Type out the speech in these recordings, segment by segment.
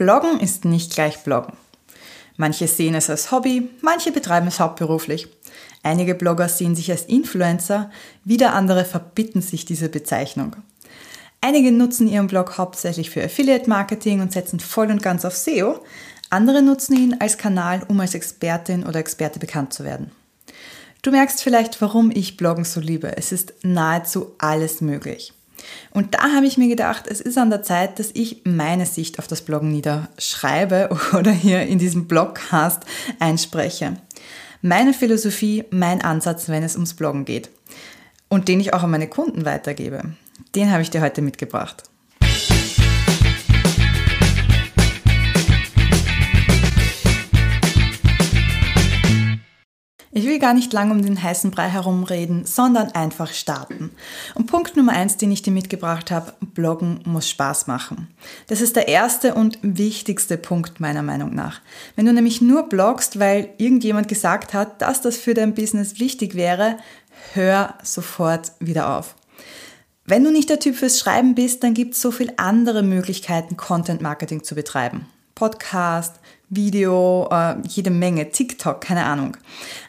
Bloggen ist nicht gleich Bloggen. Manche sehen es als Hobby, manche betreiben es hauptberuflich. Einige Blogger sehen sich als Influencer, wieder andere verbitten sich diese Bezeichnung. Einige nutzen ihren Blog hauptsächlich für Affiliate Marketing und setzen voll und ganz auf SEO. Andere nutzen ihn als Kanal, um als Expertin oder Experte bekannt zu werden. Du merkst vielleicht, warum ich Bloggen so liebe. Es ist nahezu alles möglich. Und da habe ich mir gedacht, es ist an der Zeit, dass ich meine Sicht auf das Bloggen niederschreibe oder hier in diesem Blogcast einspreche. Meine Philosophie, mein Ansatz, wenn es ums Bloggen geht. Und den ich auch an meine Kunden weitergebe. Den habe ich dir heute mitgebracht. Ich will gar nicht lang um den heißen Brei herumreden, sondern einfach starten. Und Punkt Nummer eins, den ich dir mitgebracht habe, Bloggen muss Spaß machen. Das ist der erste und wichtigste Punkt meiner Meinung nach. Wenn du nämlich nur bloggst, weil irgendjemand gesagt hat, dass das für dein Business wichtig wäre, hör sofort wieder auf. Wenn du nicht der Typ fürs Schreiben bist, dann gibt es so viele andere Möglichkeiten, Content Marketing zu betreiben. Podcast, Video, äh, jede Menge, TikTok, keine Ahnung.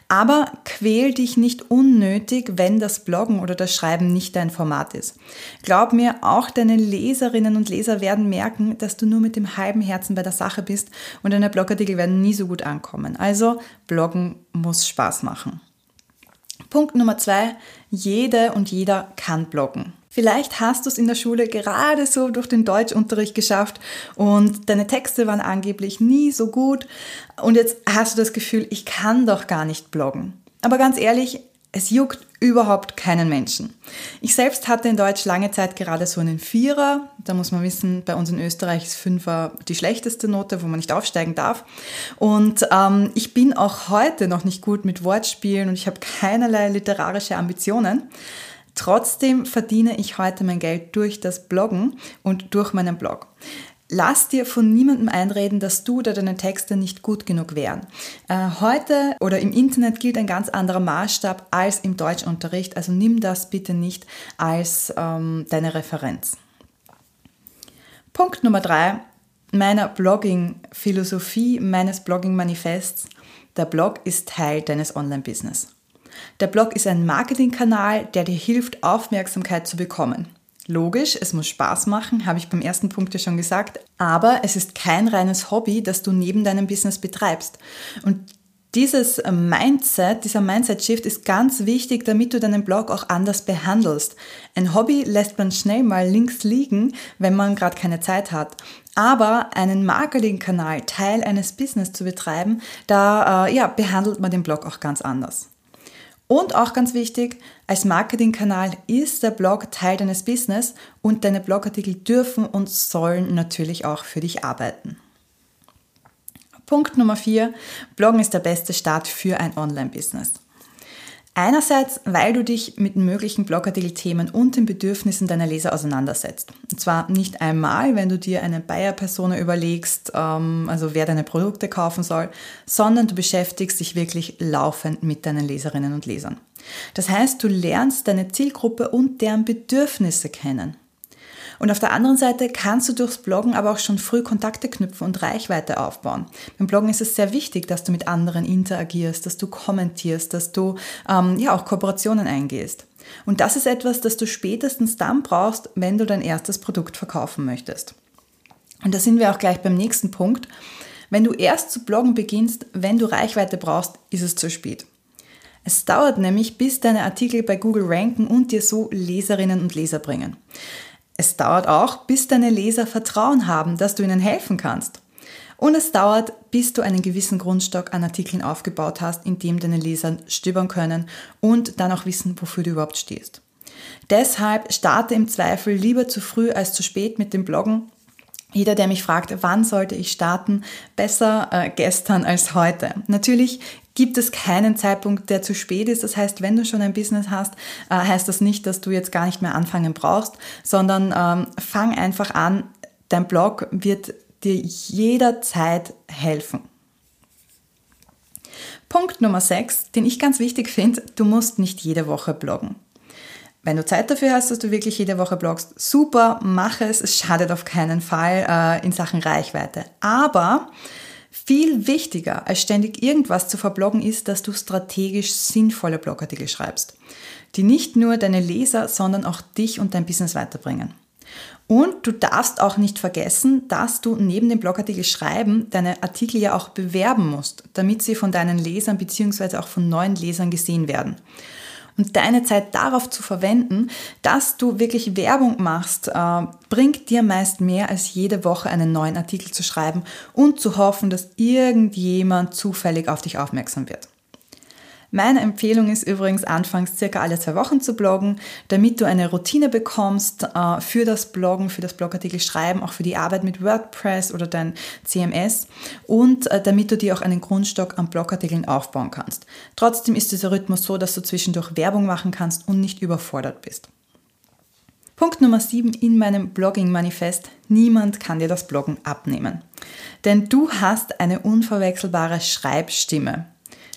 Aber quäl dich nicht unnötig, wenn das Bloggen oder das Schreiben nicht dein Format ist. Glaub mir, auch deine Leserinnen und Leser werden merken, dass du nur mit dem halben Herzen bei der Sache bist und deine Blogartikel werden nie so gut ankommen. Also, Bloggen muss Spaß machen. Punkt Nummer zwei, jede und jeder kann bloggen. Vielleicht hast du es in der Schule gerade so durch den Deutschunterricht geschafft und deine Texte waren angeblich nie so gut und jetzt hast du das Gefühl, ich kann doch gar nicht bloggen. Aber ganz ehrlich, es juckt überhaupt keinen Menschen. Ich selbst hatte in Deutsch lange Zeit gerade so einen Vierer. Da muss man wissen, bei uns in Österreich ist Fünfer die schlechteste Note, wo man nicht aufsteigen darf. Und ähm, ich bin auch heute noch nicht gut mit Wortspielen und ich habe keinerlei literarische Ambitionen. Trotzdem verdiene ich heute mein Geld durch das Bloggen und durch meinen Blog. Lass dir von niemandem einreden, dass du oder deine Texte nicht gut genug wären. Äh, heute oder im Internet gilt ein ganz anderer Maßstab als im Deutschunterricht, also nimm das bitte nicht als ähm, deine Referenz. Punkt Nummer drei meiner Blogging-Philosophie, meines Blogging-Manifests. Der Blog ist Teil deines Online-Business. Der Blog ist ein Marketingkanal, der dir hilft, Aufmerksamkeit zu bekommen. Logisch, es muss Spaß machen, habe ich beim ersten Punkt ja schon gesagt, aber es ist kein reines Hobby, das du neben deinem Business betreibst. Und dieses Mindset, dieser Mindset-Shift ist ganz wichtig, damit du deinen Blog auch anders behandelst. Ein Hobby lässt man schnell mal links liegen, wenn man gerade keine Zeit hat. Aber einen Marketingkanal, Teil eines Business zu betreiben, da äh, ja, behandelt man den Blog auch ganz anders. Und auch ganz wichtig, als Marketingkanal ist der Blog Teil deines Business und deine Blogartikel dürfen und sollen natürlich auch für dich arbeiten. Punkt Nummer 4. Bloggen ist der beste Start für ein Online-Business. Einerseits, weil du dich mit möglichen Blogartikelthemen und den Bedürfnissen deiner Leser auseinandersetzt. Und zwar nicht einmal, wenn du dir eine Buyer-Persona überlegst, ähm, also wer deine Produkte kaufen soll, sondern du beschäftigst dich wirklich laufend mit deinen Leserinnen und Lesern. Das heißt, du lernst deine Zielgruppe und deren Bedürfnisse kennen. Und auf der anderen Seite kannst du durchs Bloggen aber auch schon früh Kontakte knüpfen und Reichweite aufbauen. Beim Bloggen ist es sehr wichtig, dass du mit anderen interagierst, dass du kommentierst, dass du ähm, ja auch Kooperationen eingehst. Und das ist etwas, das du spätestens dann brauchst, wenn du dein erstes Produkt verkaufen möchtest. Und da sind wir auch gleich beim nächsten Punkt. Wenn du erst zu bloggen beginnst, wenn du Reichweite brauchst, ist es zu spät. Es dauert nämlich, bis deine Artikel bei Google ranken und dir so Leserinnen und Leser bringen. Es dauert auch, bis deine Leser Vertrauen haben, dass du ihnen helfen kannst. Und es dauert, bis du einen gewissen Grundstock an Artikeln aufgebaut hast, in dem deine Leser stöbern können und dann auch wissen, wofür du überhaupt stehst. Deshalb starte im Zweifel lieber zu früh als zu spät mit dem Bloggen. Jeder, der mich fragt, wann sollte ich starten, besser äh, gestern als heute. Natürlich gibt es keinen Zeitpunkt, der zu spät ist. Das heißt, wenn du schon ein Business hast, äh, heißt das nicht, dass du jetzt gar nicht mehr anfangen brauchst, sondern ähm, fang einfach an. Dein Blog wird dir jederzeit helfen. Punkt Nummer 6, den ich ganz wichtig finde, du musst nicht jede Woche bloggen. Wenn du Zeit dafür hast, dass du wirklich jede Woche bloggst, super, mach es. Es schadet auf keinen Fall äh, in Sachen Reichweite. Aber viel wichtiger als ständig irgendwas zu verbloggen ist, dass du strategisch sinnvolle Blogartikel schreibst, die nicht nur deine Leser, sondern auch dich und dein Business weiterbringen. Und du darfst auch nicht vergessen, dass du neben dem Blogartikel schreiben deine Artikel ja auch bewerben musst, damit sie von deinen Lesern bzw. auch von neuen Lesern gesehen werden. Und deine Zeit darauf zu verwenden, dass du wirklich Werbung machst, äh, bringt dir meist mehr als jede Woche einen neuen Artikel zu schreiben und zu hoffen, dass irgendjemand zufällig auf dich aufmerksam wird. Meine Empfehlung ist übrigens anfangs circa alle zwei Wochen zu bloggen, damit du eine Routine bekommst äh, für das Bloggen, für das Blogartikel schreiben, auch für die Arbeit mit WordPress oder dein CMS und äh, damit du dir auch einen Grundstock an Blogartikeln aufbauen kannst. Trotzdem ist dieser Rhythmus so, dass du zwischendurch Werbung machen kannst und nicht überfordert bist. Punkt Nummer 7 in meinem Blogging-Manifest. Niemand kann dir das Bloggen abnehmen. Denn du hast eine unverwechselbare Schreibstimme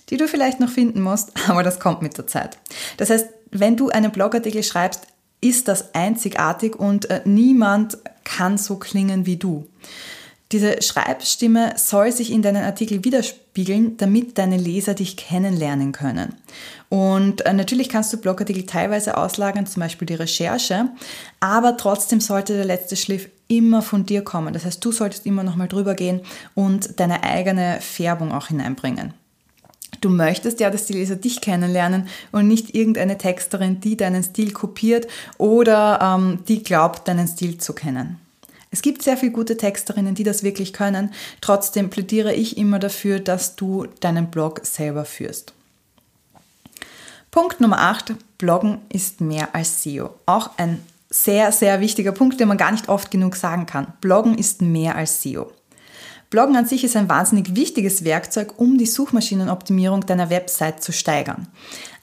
die du vielleicht noch finden musst, aber das kommt mit der Zeit. Das heißt, wenn du einen Blogartikel schreibst, ist das einzigartig und äh, niemand kann so klingen wie du. Diese Schreibstimme soll sich in deinen Artikel widerspiegeln, damit deine Leser dich kennenlernen können. Und äh, natürlich kannst du Blogartikel teilweise auslagern, zum Beispiel die Recherche, aber trotzdem sollte der letzte Schliff immer von dir kommen. Das heißt, du solltest immer nochmal drüber gehen und deine eigene Färbung auch hineinbringen. Du möchtest ja, dass die Leser dich kennenlernen und nicht irgendeine Texterin, die deinen Stil kopiert oder ähm, die glaubt, deinen Stil zu kennen. Es gibt sehr viele gute Texterinnen, die das wirklich können. Trotzdem plädiere ich immer dafür, dass du deinen Blog selber führst. Punkt Nummer 8. Bloggen ist mehr als SEO. Auch ein sehr, sehr wichtiger Punkt, den man gar nicht oft genug sagen kann. Bloggen ist mehr als SEO. Bloggen an sich ist ein wahnsinnig wichtiges Werkzeug, um die Suchmaschinenoptimierung deiner Website zu steigern.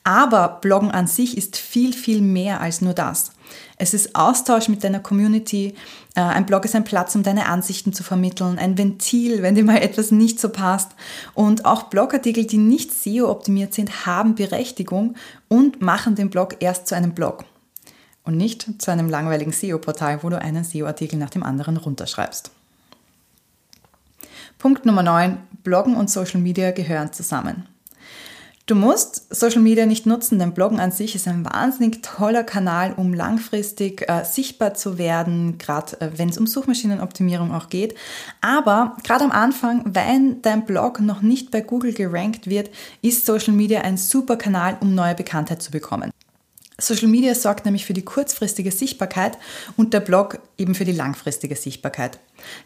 Aber Bloggen an sich ist viel, viel mehr als nur das. Es ist Austausch mit deiner Community. Äh, ein Blog ist ein Platz, um deine Ansichten zu vermitteln, ein Ventil, wenn dir mal etwas nicht so passt. Und auch Blogartikel, die nicht SEO-optimiert sind, haben Berechtigung und machen den Blog erst zu einem Blog. Und nicht zu einem langweiligen SEO-Portal, wo du einen SEO-Artikel nach dem anderen runterschreibst. Punkt Nummer 9. Bloggen und Social Media gehören zusammen. Du musst Social Media nicht nutzen, denn Bloggen an sich ist ein wahnsinnig toller Kanal, um langfristig äh, sichtbar zu werden, gerade äh, wenn es um Suchmaschinenoptimierung auch geht. Aber gerade am Anfang, wenn dein Blog noch nicht bei Google gerankt wird, ist Social Media ein super Kanal, um neue Bekanntheit zu bekommen. Social Media sorgt nämlich für die kurzfristige Sichtbarkeit und der Blog eben für die langfristige Sichtbarkeit.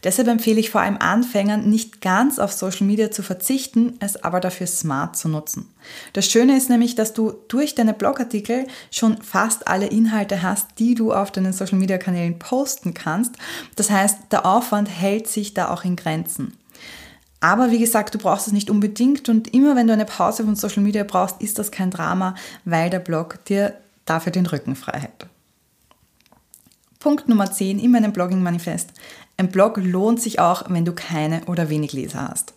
Deshalb empfehle ich vor allem Anfängern, nicht ganz auf Social Media zu verzichten, es aber dafür smart zu nutzen. Das Schöne ist nämlich, dass du durch deine Blogartikel schon fast alle Inhalte hast, die du auf deinen Social Media Kanälen posten kannst. Das heißt, der Aufwand hält sich da auch in Grenzen. Aber wie gesagt, du brauchst es nicht unbedingt und immer wenn du eine Pause von Social Media brauchst, ist das kein Drama, weil der Blog dir dafür den Rücken frei hält. Punkt Nummer 10 in meinem Blogging-Manifest. Ein Blog lohnt sich auch, wenn du keine oder wenig Leser hast.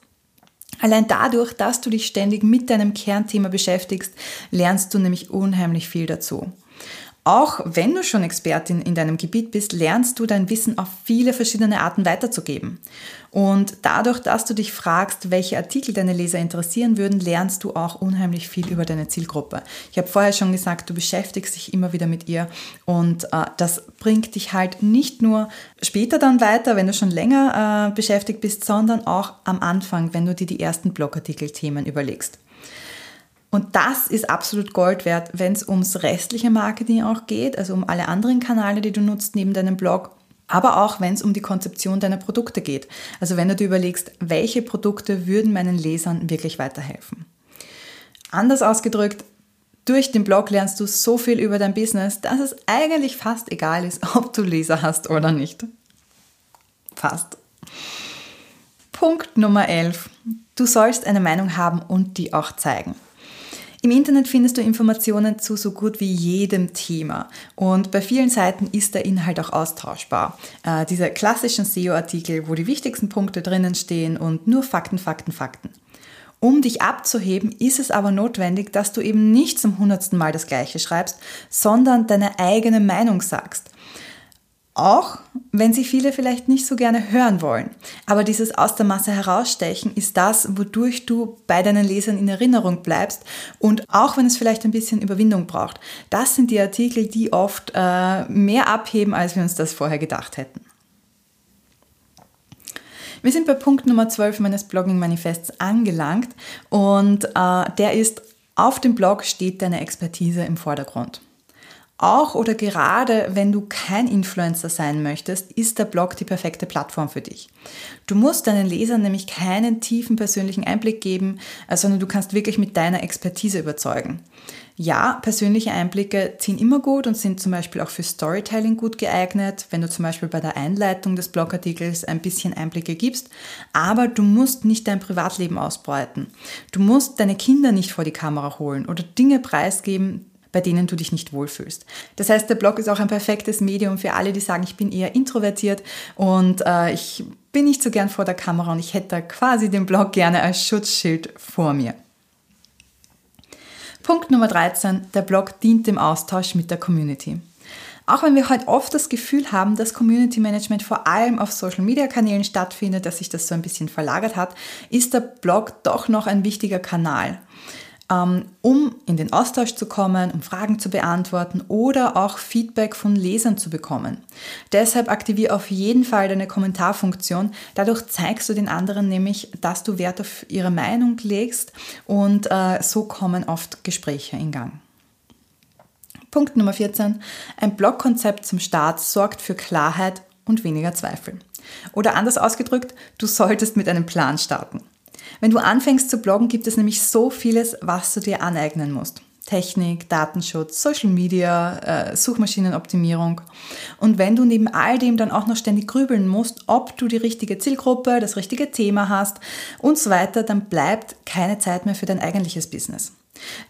Allein dadurch, dass du dich ständig mit deinem Kernthema beschäftigst, lernst du nämlich unheimlich viel dazu. Auch wenn du schon Expertin in deinem Gebiet bist, lernst du dein Wissen auf viele verschiedene Arten weiterzugeben. Und dadurch, dass du dich fragst, welche Artikel deine Leser interessieren würden, lernst du auch unheimlich viel über deine Zielgruppe. Ich habe vorher schon gesagt, du beschäftigst dich immer wieder mit ihr und äh, das bringt dich halt nicht nur später dann weiter, wenn du schon länger äh, beschäftigt bist, sondern auch am Anfang, wenn du dir die ersten Blogartikel-Themen überlegst. Und das ist absolut Gold wert, wenn es ums restliche Marketing auch geht, also um alle anderen Kanäle, die du nutzt neben deinem Blog, aber auch wenn es um die Konzeption deiner Produkte geht. Also wenn du dir überlegst, welche Produkte würden meinen Lesern wirklich weiterhelfen. Anders ausgedrückt, durch den Blog lernst du so viel über dein Business, dass es eigentlich fast egal ist, ob du Leser hast oder nicht. Fast. Punkt Nummer 11. Du sollst eine Meinung haben und die auch zeigen. Im Internet findest du Informationen zu so gut wie jedem Thema und bei vielen Seiten ist der Inhalt auch austauschbar. Äh, diese klassischen SEO-Artikel, wo die wichtigsten Punkte drinnen stehen und nur Fakten, Fakten, Fakten. Um dich abzuheben, ist es aber notwendig, dass du eben nicht zum hundertsten Mal das Gleiche schreibst, sondern deine eigene Meinung sagst. Auch wenn sie viele vielleicht nicht so gerne hören wollen. Aber dieses aus der Masse herausstechen ist das, wodurch du bei deinen Lesern in Erinnerung bleibst. Und auch wenn es vielleicht ein bisschen Überwindung braucht, das sind die Artikel, die oft äh, mehr abheben, als wir uns das vorher gedacht hätten. Wir sind bei Punkt Nummer 12 meines Blogging-Manifests angelangt und äh, der ist, auf dem Blog steht deine Expertise im Vordergrund. Auch oder gerade wenn du kein Influencer sein möchtest, ist der Blog die perfekte Plattform für dich. Du musst deinen Lesern nämlich keinen tiefen persönlichen Einblick geben, äh, sondern du kannst wirklich mit deiner Expertise überzeugen. Ja, persönliche Einblicke ziehen immer gut und sind zum Beispiel auch für Storytelling gut geeignet, wenn du zum Beispiel bei der Einleitung des Blogartikels ein bisschen Einblicke gibst, aber du musst nicht dein Privatleben ausbreiten. Du musst deine Kinder nicht vor die Kamera holen oder Dinge preisgeben, bei denen du dich nicht wohlfühlst. Das heißt, der Blog ist auch ein perfektes Medium für alle, die sagen, ich bin eher introvertiert und äh, ich bin nicht so gern vor der Kamera und ich hätte quasi den Blog gerne als Schutzschild vor mir. Punkt Nummer 13. Der Blog dient dem Austausch mit der Community. Auch wenn wir heute oft das Gefühl haben, dass Community Management vor allem auf Social Media Kanälen stattfindet, dass sich das so ein bisschen verlagert hat, ist der Blog doch noch ein wichtiger Kanal. Ähm, um in den Austausch zu kommen, um Fragen zu beantworten oder auch Feedback von Lesern zu bekommen. Deshalb aktiviere auf jeden Fall deine Kommentarfunktion. Dadurch zeigst du den anderen nämlich, dass du Wert auf ihre Meinung legst und äh, so kommen oft Gespräche in Gang. Punkt Nummer 14. Ein Blogkonzept zum Start sorgt für Klarheit und weniger Zweifel. Oder anders ausgedrückt, du solltest mit einem Plan starten. Wenn du anfängst zu bloggen, gibt es nämlich so vieles, was du dir aneignen musst. Technik, Datenschutz, Social Media, äh, Suchmaschinenoptimierung. Und wenn du neben all dem dann auch noch ständig grübeln musst, ob du die richtige Zielgruppe, das richtige Thema hast und so weiter, dann bleibt keine Zeit mehr für dein eigentliches Business.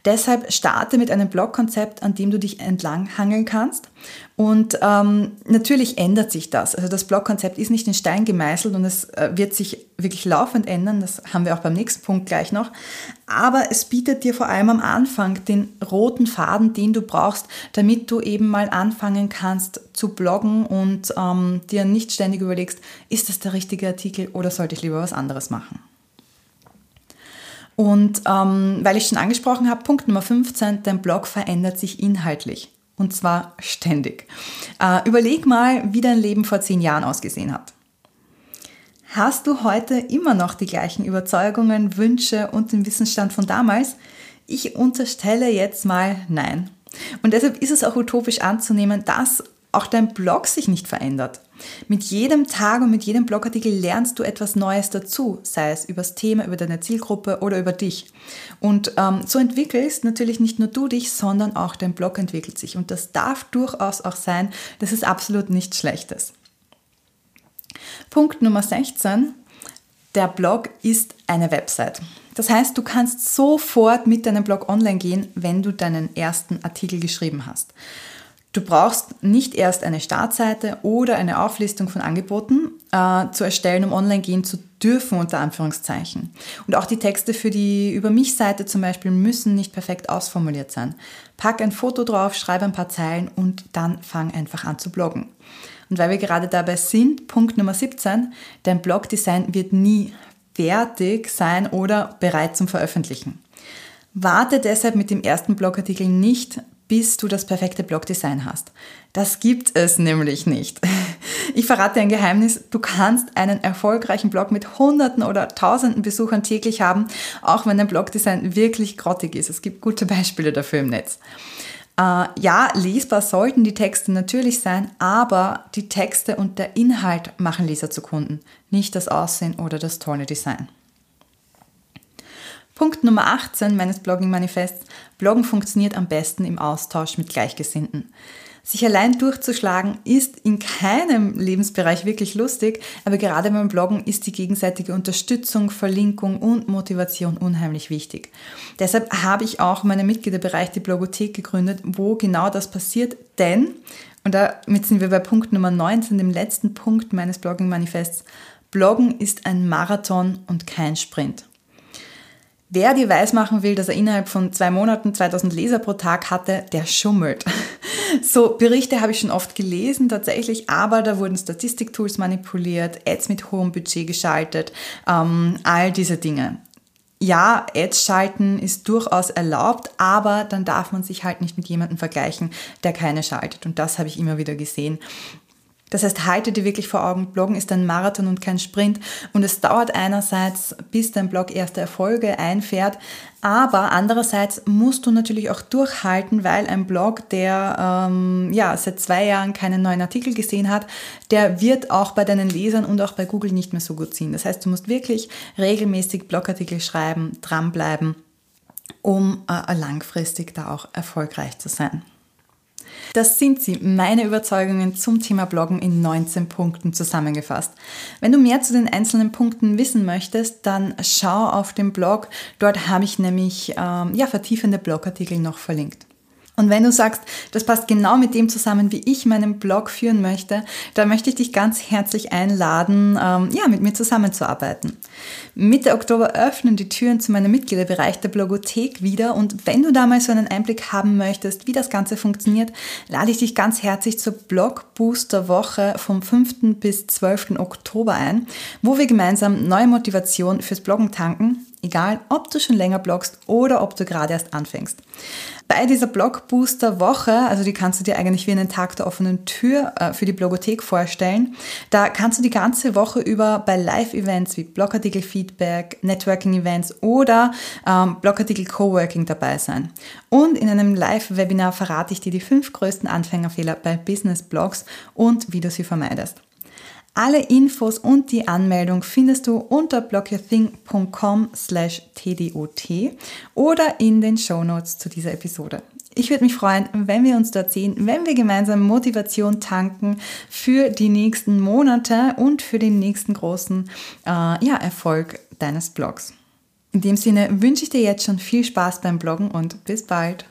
Deshalb starte mit einem Blogkonzept, an dem du dich entlang hangeln kannst. Und ähm, natürlich ändert sich das. Also das Blogkonzept ist nicht in Stein gemeißelt und es äh, wird sich wirklich laufend ändern. Das haben wir auch beim nächsten Punkt gleich noch. Aber es bietet dir vor allem am Anfang den roten Faden, den du brauchst, damit du eben mal anfangen kannst zu bloggen und ähm, dir nicht ständig überlegst, ist das der richtige Artikel oder sollte ich lieber was anderes machen. Und ähm, weil ich schon angesprochen habe, Punkt Nummer 15, dein Blog verändert sich inhaltlich. Und zwar ständig. Äh, überleg mal, wie dein Leben vor zehn Jahren ausgesehen hat. Hast du heute immer noch die gleichen Überzeugungen, Wünsche und den Wissensstand von damals? Ich unterstelle jetzt mal nein. Und deshalb ist es auch utopisch anzunehmen, dass auch dein Blog sich nicht verändert. Mit jedem Tag und mit jedem Blogartikel lernst du etwas Neues dazu, sei es über das Thema, über deine Zielgruppe oder über dich. Und ähm, so entwickelst natürlich nicht nur du dich, sondern auch dein Blog entwickelt sich. Und das darf durchaus auch sein. Das ist absolut nichts Schlechtes. Punkt Nummer 16. Der Blog ist eine Website. Das heißt, du kannst sofort mit deinem Blog online gehen, wenn du deinen ersten Artikel geschrieben hast. Du brauchst nicht erst eine Startseite oder eine Auflistung von Angeboten äh, zu erstellen, um online gehen zu dürfen, unter Anführungszeichen. Und auch die Texte für die Über mich-Seite zum Beispiel müssen nicht perfekt ausformuliert sein. Pack ein Foto drauf, schreib ein paar Zeilen und dann fang einfach an zu bloggen. Und weil wir gerade dabei sind, Punkt Nummer 17, dein Blogdesign wird nie fertig sein oder bereit zum Veröffentlichen. Warte deshalb mit dem ersten Blogartikel nicht, bis du das perfekte Blogdesign hast. Das gibt es nämlich nicht. Ich verrate ein Geheimnis, du kannst einen erfolgreichen Blog mit Hunderten oder Tausenden Besuchern täglich haben, auch wenn dein Blogdesign wirklich grottig ist. Es gibt gute Beispiele dafür im Netz. Äh, ja, lesbar sollten die Texte natürlich sein, aber die Texte und der Inhalt machen Leser zu Kunden, nicht das Aussehen oder das tolle Design. Punkt Nummer 18 meines Blogging-Manifests. Bloggen funktioniert am besten im Austausch mit Gleichgesinnten. Sich allein durchzuschlagen ist in keinem Lebensbereich wirklich lustig, aber gerade beim Bloggen ist die gegenseitige Unterstützung, Verlinkung und Motivation unheimlich wichtig. Deshalb habe ich auch meinen Mitgliederbereich die Blogothek gegründet, wo genau das passiert, denn, und damit sind wir bei Punkt Nummer 19, dem letzten Punkt meines Blogging-Manifests, Bloggen ist ein Marathon und kein Sprint. Wer dir weismachen will, dass er innerhalb von zwei Monaten 2000 Leser pro Tag hatte, der schummelt. So Berichte habe ich schon oft gelesen tatsächlich, aber da wurden Statistiktools manipuliert, Ads mit hohem Budget geschaltet, ähm, all diese Dinge. Ja, Ads schalten ist durchaus erlaubt, aber dann darf man sich halt nicht mit jemandem vergleichen, der keine schaltet. Und das habe ich immer wieder gesehen. Das heißt, halte dir wirklich vor Augen, Bloggen ist ein Marathon und kein Sprint. Und es dauert einerseits, bis dein Blog erste Erfolge einfährt, aber andererseits musst du natürlich auch durchhalten, weil ein Blog, der ähm, ja, seit zwei Jahren keinen neuen Artikel gesehen hat, der wird auch bei deinen Lesern und auch bei Google nicht mehr so gut ziehen. Das heißt, du musst wirklich regelmäßig Blogartikel schreiben, dranbleiben, um äh, langfristig da auch erfolgreich zu sein. Das sind sie, meine Überzeugungen zum Thema Bloggen in 19 Punkten zusammengefasst. Wenn du mehr zu den einzelnen Punkten wissen möchtest, dann schau auf dem Blog. Dort habe ich nämlich ähm, ja, vertiefende Blogartikel noch verlinkt. Und wenn du sagst, das passt genau mit dem zusammen, wie ich meinen Blog führen möchte, dann möchte ich dich ganz herzlich einladen, ähm, ja, mit mir zusammenzuarbeiten. Mitte Oktober öffnen die Türen zu meinem Mitgliederbereich der Blogothek wieder und wenn du da mal so einen Einblick haben möchtest, wie das Ganze funktioniert, lade ich dich ganz herzlich zur Blog Booster Woche vom 5. bis 12. Oktober ein, wo wir gemeinsam neue Motivation fürs Bloggen tanken, egal ob du schon länger bloggst oder ob du gerade erst anfängst. Bei dieser Blogbooster-Woche, also die kannst du dir eigentlich wie einen Tag der offenen Tür äh, für die Blogothek vorstellen, da kannst du die ganze Woche über bei Live-Events wie Blogartikel-Feedback, Networking-Events oder ähm, Blogartikel-Coworking dabei sein. Und in einem Live-Webinar verrate ich dir die fünf größten Anfängerfehler bei Business-Blogs und wie du sie vermeidest. Alle Infos und die Anmeldung findest du unter blogyourthing.com slash tdot oder in den Show Notes zu dieser Episode. Ich würde mich freuen, wenn wir uns dort sehen, wenn wir gemeinsam Motivation tanken für die nächsten Monate und für den nächsten großen äh, ja, Erfolg deines Blogs. In dem Sinne wünsche ich dir jetzt schon viel Spaß beim Bloggen und bis bald.